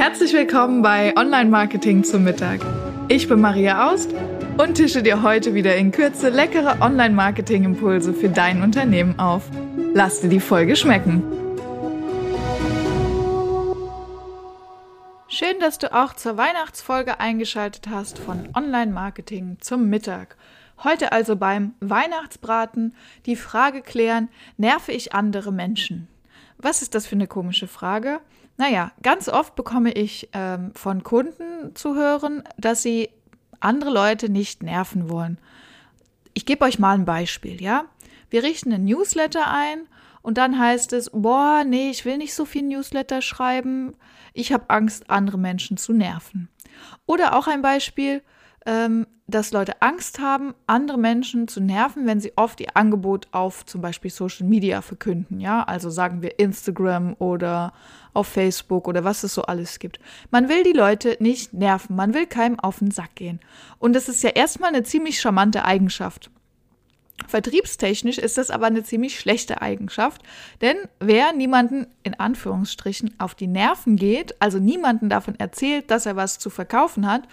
Herzlich willkommen bei Online Marketing zum Mittag. Ich bin Maria Aust und tische dir heute wieder in Kürze leckere Online Marketing Impulse für dein Unternehmen auf. Lass dir die Folge schmecken. Schön, dass du auch zur Weihnachtsfolge eingeschaltet hast von Online Marketing zum Mittag. Heute also beim Weihnachtsbraten die Frage klären, nerve ich andere Menschen? Was ist das für eine komische Frage? Naja, ganz oft bekomme ich ähm, von Kunden zu hören, dass sie andere Leute nicht nerven wollen. Ich gebe euch mal ein Beispiel, ja? Wir richten einen Newsletter ein und dann heißt es, boah, nee, ich will nicht so viel Newsletter schreiben, ich habe Angst, andere Menschen zu nerven. Oder auch ein Beispiel, ähm, dass Leute Angst haben, andere Menschen zu nerven, wenn sie oft ihr Angebot auf zum Beispiel Social Media verkünden. Ja, also sagen wir Instagram oder auf Facebook oder was es so alles gibt. Man will die Leute nicht nerven, man will keinem auf den Sack gehen. Und das ist ja erstmal eine ziemlich charmante Eigenschaft. Vertriebstechnisch ist das aber eine ziemlich schlechte Eigenschaft, denn wer niemanden in Anführungsstrichen auf die Nerven geht, also niemanden davon erzählt, dass er was zu verkaufen hat,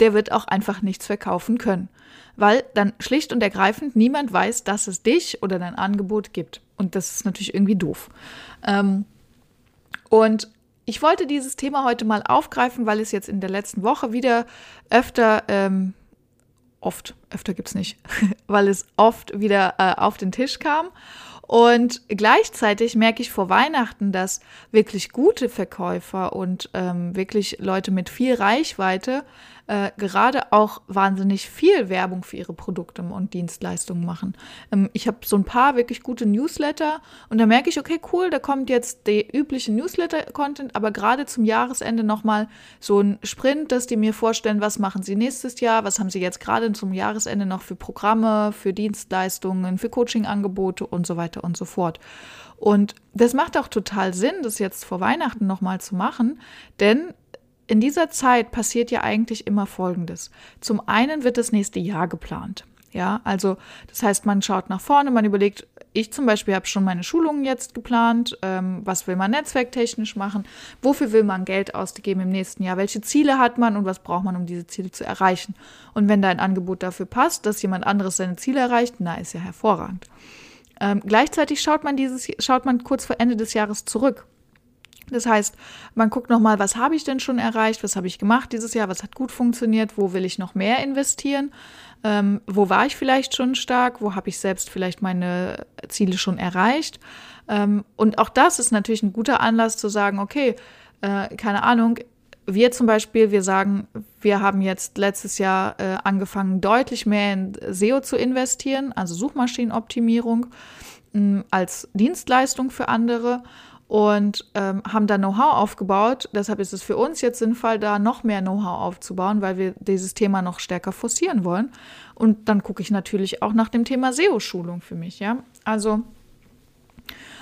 der wird auch einfach nichts verkaufen können, weil dann schlicht und ergreifend niemand weiß, dass es dich oder dein Angebot gibt. Und das ist natürlich irgendwie doof. Ähm, und ich wollte dieses Thema heute mal aufgreifen, weil es jetzt in der letzten Woche wieder öfter, ähm, oft, öfter gibt es nicht, weil es oft wieder äh, auf den Tisch kam. Und gleichzeitig merke ich vor Weihnachten, dass wirklich gute Verkäufer und ähm, wirklich Leute mit viel Reichweite äh, gerade auch wahnsinnig viel Werbung für ihre Produkte und Dienstleistungen machen. Ähm, ich habe so ein paar wirklich gute Newsletter und da merke ich, okay, cool, da kommt jetzt der übliche Newsletter-Content, aber gerade zum Jahresende nochmal so ein Sprint, dass die mir vorstellen, was machen sie nächstes Jahr, was haben sie jetzt gerade zum Jahresende noch für Programme, für Dienstleistungen, für Coaching-Angebote und so weiter und so fort. Und das macht auch total Sinn, das jetzt vor Weihnachten nochmal zu machen, denn in dieser Zeit passiert ja eigentlich immer Folgendes. Zum einen wird das nächste Jahr geplant. Ja, also das heißt, man schaut nach vorne, man überlegt, ich zum Beispiel habe schon meine Schulungen jetzt geplant, ähm, was will man netzwerktechnisch machen, wofür will man Geld ausgeben im nächsten Jahr, welche Ziele hat man und was braucht man, um diese Ziele zu erreichen. Und wenn da ein Angebot dafür passt, dass jemand anderes seine Ziele erreicht, na, ist ja hervorragend. Ähm, gleichzeitig schaut man dieses, schaut man kurz vor Ende des Jahres zurück das heißt, man guckt nochmal, was habe ich denn schon erreicht, was habe ich gemacht dieses Jahr, was hat gut funktioniert, wo will ich noch mehr investieren, ähm, wo war ich vielleicht schon stark, wo habe ich selbst vielleicht meine Ziele schon erreicht. Ähm, und auch das ist natürlich ein guter Anlass zu sagen, okay, äh, keine Ahnung, wir zum Beispiel, wir sagen, wir haben jetzt letztes Jahr äh, angefangen, deutlich mehr in SEO zu investieren, also Suchmaschinenoptimierung mh, als Dienstleistung für andere und ähm, haben da Know-how aufgebaut. Deshalb ist es für uns jetzt sinnvoll, da noch mehr Know-how aufzubauen, weil wir dieses Thema noch stärker forcieren wollen. Und dann gucke ich natürlich auch nach dem Thema SEO-Schulung für mich. Ja, also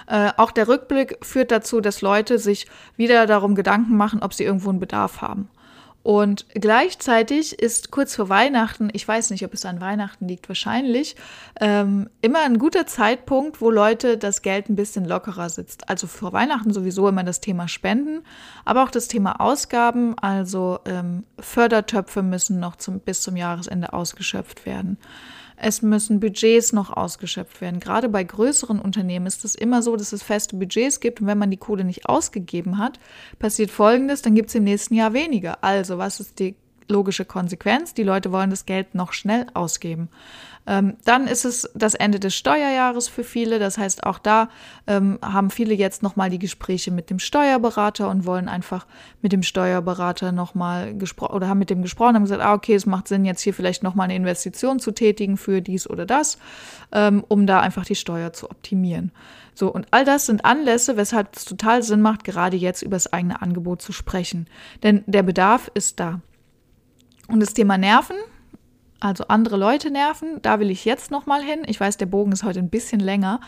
äh, auch der Rückblick führt dazu, dass Leute sich wieder darum Gedanken machen, ob sie irgendwo einen Bedarf haben. Und gleichzeitig ist kurz vor Weihnachten, ich weiß nicht, ob es an Weihnachten liegt, wahrscheinlich, ähm, immer ein guter Zeitpunkt, wo Leute das Geld ein bisschen lockerer sitzt. Also vor Weihnachten sowieso immer das Thema Spenden, aber auch das Thema Ausgaben, also ähm, Fördertöpfe müssen noch zum, bis zum Jahresende ausgeschöpft werden. Es müssen Budgets noch ausgeschöpft werden. Gerade bei größeren Unternehmen ist es immer so, dass es feste Budgets gibt und wenn man die Kohle nicht ausgegeben hat, passiert Folgendes, dann gibt es im nächsten Jahr weniger. Also was ist die logische Konsequenz? Die Leute wollen das Geld noch schnell ausgeben. Ähm, dann ist es das Ende des Steuerjahres für viele. Das heißt, auch da ähm, haben viele jetzt nochmal die Gespräche mit dem Steuerberater und wollen einfach mit dem Steuerberater nochmal gesprochen oder haben mit dem gesprochen, haben gesagt, ah, okay, es macht Sinn, jetzt hier vielleicht nochmal eine Investition zu tätigen für dies oder das, ähm, um da einfach die Steuer zu optimieren. So, und all das sind Anlässe, weshalb es total Sinn macht, gerade jetzt über das eigene Angebot zu sprechen. Denn der Bedarf ist da. Und das Thema Nerven, also andere Leute nerven, da will ich jetzt nochmal hin. Ich weiß, der Bogen ist heute ein bisschen länger,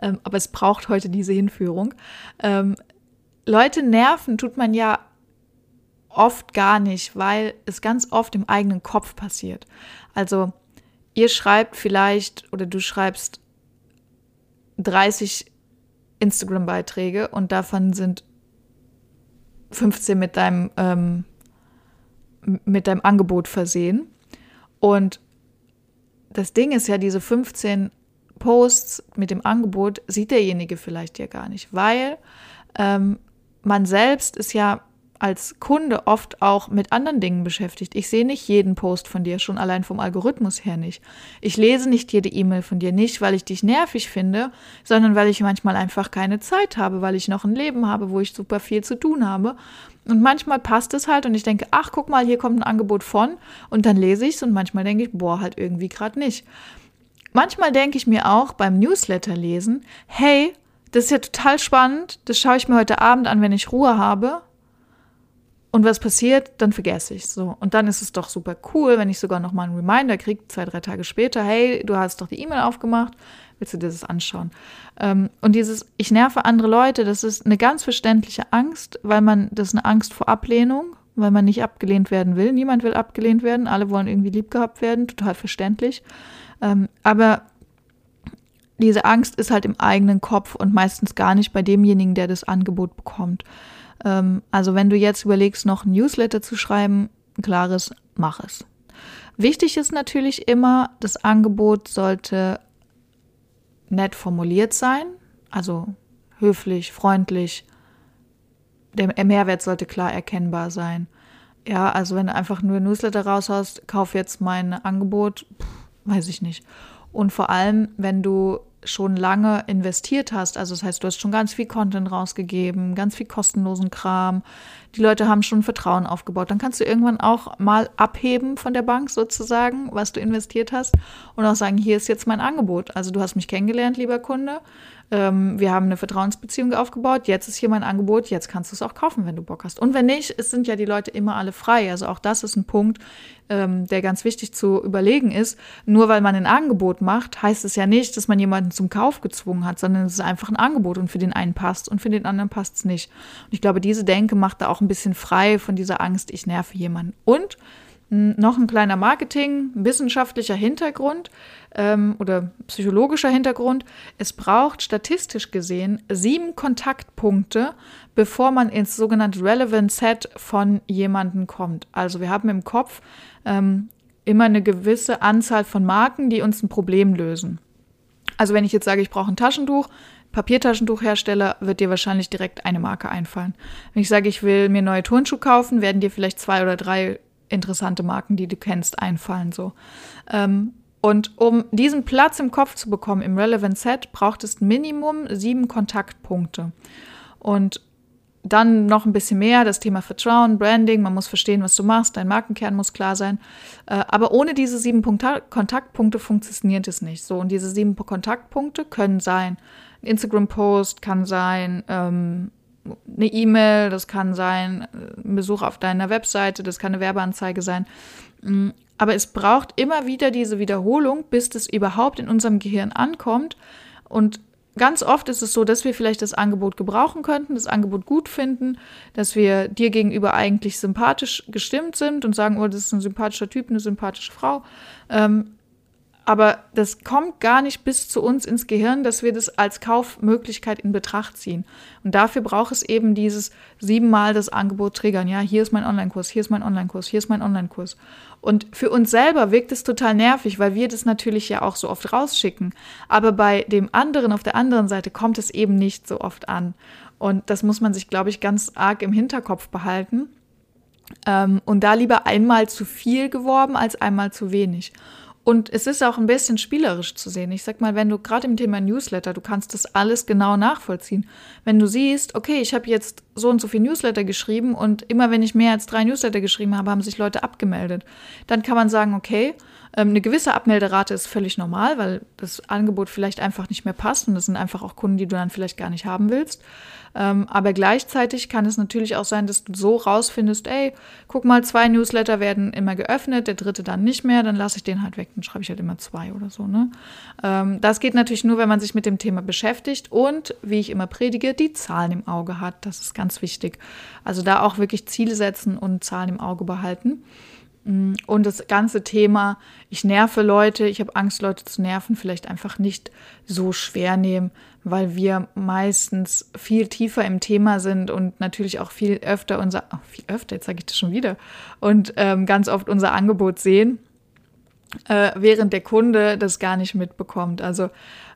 ähm, aber es braucht heute diese Hinführung. Ähm, Leute nerven tut man ja oft gar nicht, weil es ganz oft im eigenen Kopf passiert. Also ihr schreibt vielleicht oder du schreibst 30 Instagram-Beiträge und davon sind 15 mit deinem, ähm, mit deinem Angebot versehen. Und das Ding ist ja, diese 15 Posts mit dem Angebot sieht derjenige vielleicht ja gar nicht, weil ähm, man selbst ist ja als Kunde oft auch mit anderen Dingen beschäftigt. Ich sehe nicht jeden Post von dir, schon allein vom Algorithmus her nicht. Ich lese nicht jede E-Mail von dir, nicht weil ich dich nervig finde, sondern weil ich manchmal einfach keine Zeit habe, weil ich noch ein Leben habe, wo ich super viel zu tun habe. Und manchmal passt es halt und ich denke, ach, guck mal, hier kommt ein Angebot von und dann lese ich es und manchmal denke ich, boah, halt irgendwie gerade nicht. Manchmal denke ich mir auch beim Newsletter lesen, hey, das ist ja total spannend, das schaue ich mir heute Abend an, wenn ich Ruhe habe und was passiert, dann vergesse ich so. Und dann ist es doch super cool, wenn ich sogar noch mal einen Reminder kriege, zwei, drei Tage später, hey, du hast doch die E-Mail aufgemacht, willst du dir das anschauen? Ähm, und dieses, ich nerve andere Leute, das ist eine ganz verständliche Angst, weil man, das ist eine Angst vor Ablehnung, weil man nicht abgelehnt werden will. Niemand will abgelehnt werden, alle wollen irgendwie lieb gehabt werden, total verständlich. Ähm, aber diese Angst ist halt im eigenen Kopf und meistens gar nicht bei demjenigen, der das Angebot bekommt. Ähm, also wenn du jetzt überlegst, noch ein Newsletter zu schreiben, klares, mach es. Wichtig ist natürlich immer, das Angebot sollte nett formuliert sein, also höflich, freundlich. Der Mehrwert sollte klar erkennbar sein. Ja, also wenn du einfach nur Newsletter raushaust, kauf jetzt mein Angebot, pff, weiß ich nicht. Und vor allem, wenn du schon lange investiert hast, also das heißt, du hast schon ganz viel Content rausgegeben, ganz viel kostenlosen Kram, die Leute haben schon Vertrauen aufgebaut, dann kannst du irgendwann auch mal abheben von der Bank sozusagen, was du investiert hast und auch sagen, hier ist jetzt mein Angebot. Also du hast mich kennengelernt, lieber Kunde, ähm, wir haben eine Vertrauensbeziehung aufgebaut, jetzt ist hier mein Angebot, jetzt kannst du es auch kaufen, wenn du Bock hast. Und wenn nicht, es sind ja die Leute immer alle frei. Also auch das ist ein Punkt, ähm, der ganz wichtig zu überlegen ist. Nur weil man ein Angebot macht, heißt es ja nicht, dass man jemanden zum Kauf gezwungen hat, sondern es ist einfach ein Angebot und für den einen passt und für den anderen passt es nicht. Und ich glaube, diese Denke macht da auch ein bisschen frei von dieser Angst, ich nerve jemanden. Und noch ein kleiner Marketing, wissenschaftlicher Hintergrund ähm, oder psychologischer Hintergrund. Es braucht statistisch gesehen sieben Kontaktpunkte, bevor man ins sogenannte Relevant Set von jemandem kommt. Also wir haben im Kopf ähm, immer eine gewisse Anzahl von Marken, die uns ein Problem lösen. Also wenn ich jetzt sage, ich brauche ein Taschentuch, Papiertaschentuchhersteller, wird dir wahrscheinlich direkt eine Marke einfallen. Wenn ich sage, ich will mir neue Turnschuhe kaufen, werden dir vielleicht zwei oder drei interessante Marken, die du kennst, einfallen so. Ähm, und um diesen Platz im Kopf zu bekommen im Relevant Set, braucht es Minimum sieben Kontaktpunkte. Und dann noch ein bisschen mehr, das Thema Vertrauen, Branding, man muss verstehen, was du machst, dein Markenkern muss klar sein. Äh, aber ohne diese sieben Kontaktpunkte funktioniert es nicht. So, und diese sieben Kontaktpunkte können sein, ein Instagram-Post kann sein, ähm, eine E-Mail, das kann sein, ein Besuch auf deiner Webseite, das kann eine Werbeanzeige sein. Mm, aber es braucht immer wieder diese Wiederholung, bis das überhaupt in unserem Gehirn ankommt. Und ganz oft ist es so, dass wir vielleicht das Angebot gebrauchen könnten, das Angebot gut finden, dass wir dir gegenüber eigentlich sympathisch gestimmt sind und sagen, oh, das ist ein sympathischer Typ, eine sympathische Frau. Ähm, aber das kommt gar nicht bis zu uns ins Gehirn, dass wir das als Kaufmöglichkeit in Betracht ziehen. Und dafür braucht es eben dieses siebenmal das Angebot triggern. Ja, hier ist mein Online-Kurs, hier ist mein Online-Kurs, hier ist mein Online-Kurs. Und für uns selber wirkt es total nervig, weil wir das natürlich ja auch so oft rausschicken. Aber bei dem anderen auf der anderen Seite kommt es eben nicht so oft an. Und das muss man sich, glaube ich, ganz arg im Hinterkopf behalten. Ähm, und da lieber einmal zu viel geworben als einmal zu wenig. Und es ist auch ein bisschen spielerisch zu sehen. Ich sag mal, wenn du gerade im Thema Newsletter, du kannst das alles genau nachvollziehen. Wenn du siehst, okay, ich habe jetzt so und so viel Newsletter geschrieben und immer wenn ich mehr als drei Newsletter geschrieben habe, haben sich Leute abgemeldet. Dann kann man sagen, okay, eine gewisse Abmelderate ist völlig normal, weil das Angebot vielleicht einfach nicht mehr passt und das sind einfach auch Kunden, die du dann vielleicht gar nicht haben willst. Ähm, aber gleichzeitig kann es natürlich auch sein, dass du so rausfindest, ey, guck mal, zwei Newsletter werden immer geöffnet, der dritte dann nicht mehr, dann lasse ich den halt weg, dann schreibe ich halt immer zwei oder so. Ne? Ähm, das geht natürlich nur, wenn man sich mit dem Thema beschäftigt und, wie ich immer predige, die Zahlen im Auge hat. Das ist ganz wichtig. Also da auch wirklich Ziele setzen und Zahlen im Auge behalten. Mm, und das ganze Thema, ich nerve Leute, ich habe Angst, Leute zu nerven, vielleicht einfach nicht so schwer nehmen, weil wir meistens viel tiefer im Thema sind und natürlich auch viel öfter unser, oh, viel öfter, jetzt sage ich das schon wieder, und ähm, ganz oft unser Angebot sehen, äh, während der Kunde das gar nicht mitbekommt. Also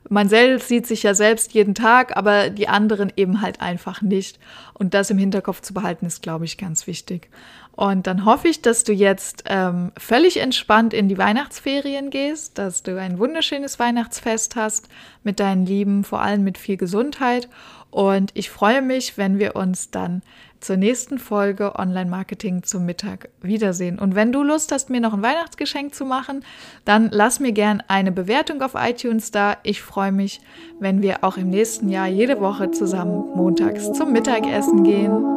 man selbst sieht sich ja selbst jeden Tag, aber die anderen eben halt einfach nicht. Und das im Hinterkopf zu behalten, ist, glaube ich, ganz wichtig. Und dann hoffe ich, dass du jetzt ähm, völlig entspannt in die Weihnachtsferien gehst, dass du ein wunderschönes Weihnachtsfest hast mit deinen Lieben, vor allem mit viel Gesundheit. Und ich freue mich, wenn wir uns dann zur nächsten Folge Online-Marketing zum Mittag wiedersehen. Und wenn du Lust hast, mir noch ein Weihnachtsgeschenk zu machen, dann lass mir gern eine Bewertung auf iTunes da. Ich freue mich, wenn wir auch im nächsten Jahr jede Woche zusammen montags zum Mittagessen gehen.